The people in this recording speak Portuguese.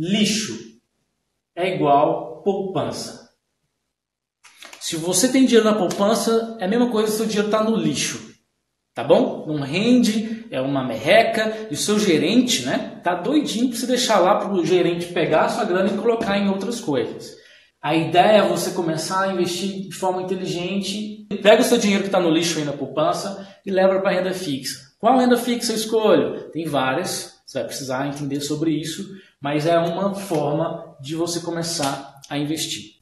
lixo é igual poupança. Se você tem dinheiro na poupança, é a mesma coisa se o seu dinheiro está no lixo. Tá bom? Não rende, é uma merreca, e o seu gerente, né, tá doidinho para você deixar lá para o gerente pegar a sua grana e colocar em outras coisas. A ideia é você começar a investir de forma inteligente. Pega o seu dinheiro que está no lixo aí na poupança e leva para a renda fixa. Qual renda fixa eu escolho? Tem várias, você vai precisar entender sobre isso, mas é uma forma de você começar a investir.